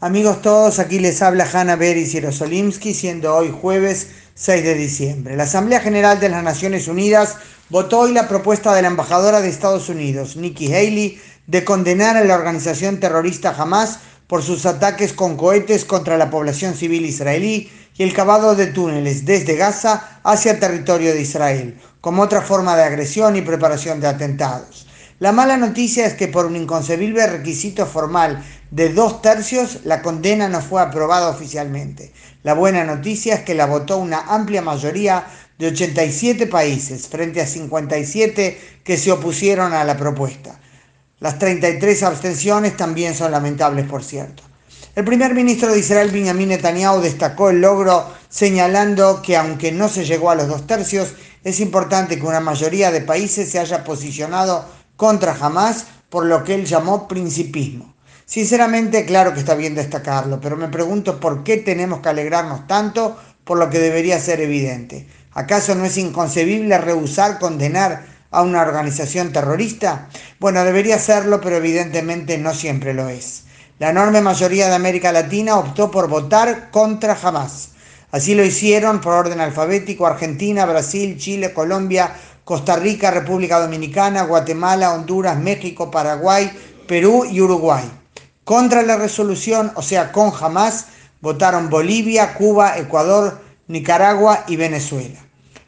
Amigos todos, aquí les habla Hanna Beris Yerosolimsky, siendo hoy jueves 6 de diciembre. La Asamblea General de las Naciones Unidas votó hoy la propuesta de la embajadora de Estados Unidos, Nikki Haley, de condenar a la organización terrorista Hamas por sus ataques con cohetes contra la población civil israelí y el cavado de túneles desde Gaza hacia territorio de Israel, como otra forma de agresión y preparación de atentados. La mala noticia es que por un inconcebible requisito formal de dos tercios, la condena no fue aprobada oficialmente. La buena noticia es que la votó una amplia mayoría de 87 países frente a 57 que se opusieron a la propuesta. Las 33 abstenciones también son lamentables, por cierto. El primer ministro de Israel, Benjamin Netanyahu, destacó el logro señalando que aunque no se llegó a los dos tercios, es importante que una mayoría de países se haya posicionado contra Hamas por lo que él llamó principismo. Sinceramente, claro que está bien destacarlo, pero me pregunto por qué tenemos que alegrarnos tanto por lo que debería ser evidente. ¿Acaso no es inconcebible rehusar condenar a una organización terrorista? Bueno, debería serlo, pero evidentemente no siempre lo es. La enorme mayoría de América Latina optó por votar contra Hamas. Así lo hicieron por orden alfabético Argentina, Brasil, Chile, Colombia, Costa Rica, República Dominicana, Guatemala, Honduras, México, Paraguay, Perú y Uruguay. Contra la resolución, o sea, con Hamas, votaron Bolivia, Cuba, Ecuador, Nicaragua y Venezuela.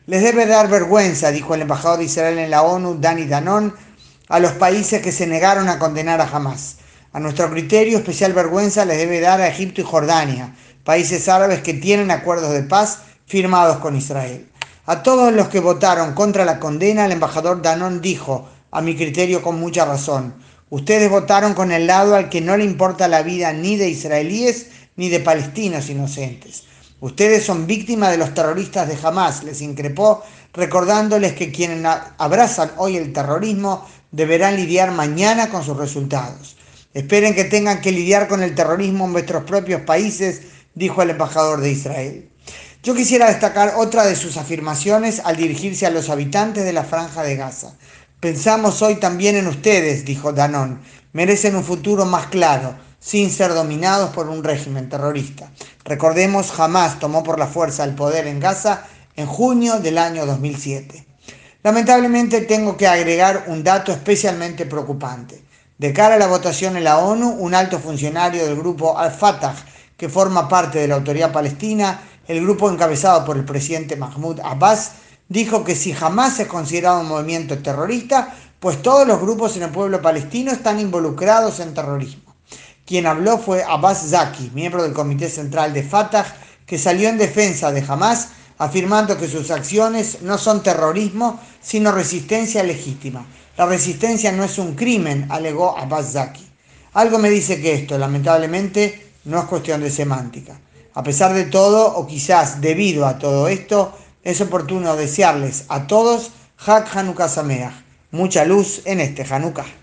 Les debe dar vergüenza, dijo el embajador de Israel en la ONU, Dani Danon, a los países que se negaron a condenar a Hamas. A nuestro criterio, especial vergüenza les debe dar a Egipto y Jordania, países árabes que tienen acuerdos de paz firmados con Israel. A todos los que votaron contra la condena, el embajador Danón dijo, a mi criterio con mucha razón, ustedes votaron con el lado al que no le importa la vida ni de israelíes ni de palestinos inocentes. Ustedes son víctimas de los terroristas de Hamas, les increpó, recordándoles que quienes abrazan hoy el terrorismo deberán lidiar mañana con sus resultados. Esperen que tengan que lidiar con el terrorismo en vuestros propios países, dijo el embajador de Israel. Yo quisiera destacar otra de sus afirmaciones al dirigirse a los habitantes de la franja de Gaza. Pensamos hoy también en ustedes, dijo Danón. Merecen un futuro más claro, sin ser dominados por un régimen terrorista. Recordemos, jamás tomó por la fuerza el poder en Gaza en junio del año 2007. Lamentablemente tengo que agregar un dato especialmente preocupante. De cara a la votación en la ONU, un alto funcionario del grupo Al-Fatah, que forma parte de la autoridad palestina, el grupo encabezado por el presidente Mahmoud Abbas dijo que si jamás es considerado un movimiento terrorista, pues todos los grupos en el pueblo palestino están involucrados en terrorismo. Quien habló fue Abbas Zaki, miembro del Comité Central de Fatah, que salió en defensa de Hamas, afirmando que sus acciones no son terrorismo, sino resistencia legítima. La resistencia no es un crimen, alegó Abbas Zaki. Algo me dice que esto, lamentablemente, no es cuestión de semántica. A pesar de todo, o quizás debido a todo esto, es oportuno desearles a todos Hak Hanukkah Sameach, mucha luz en este Hanukkah.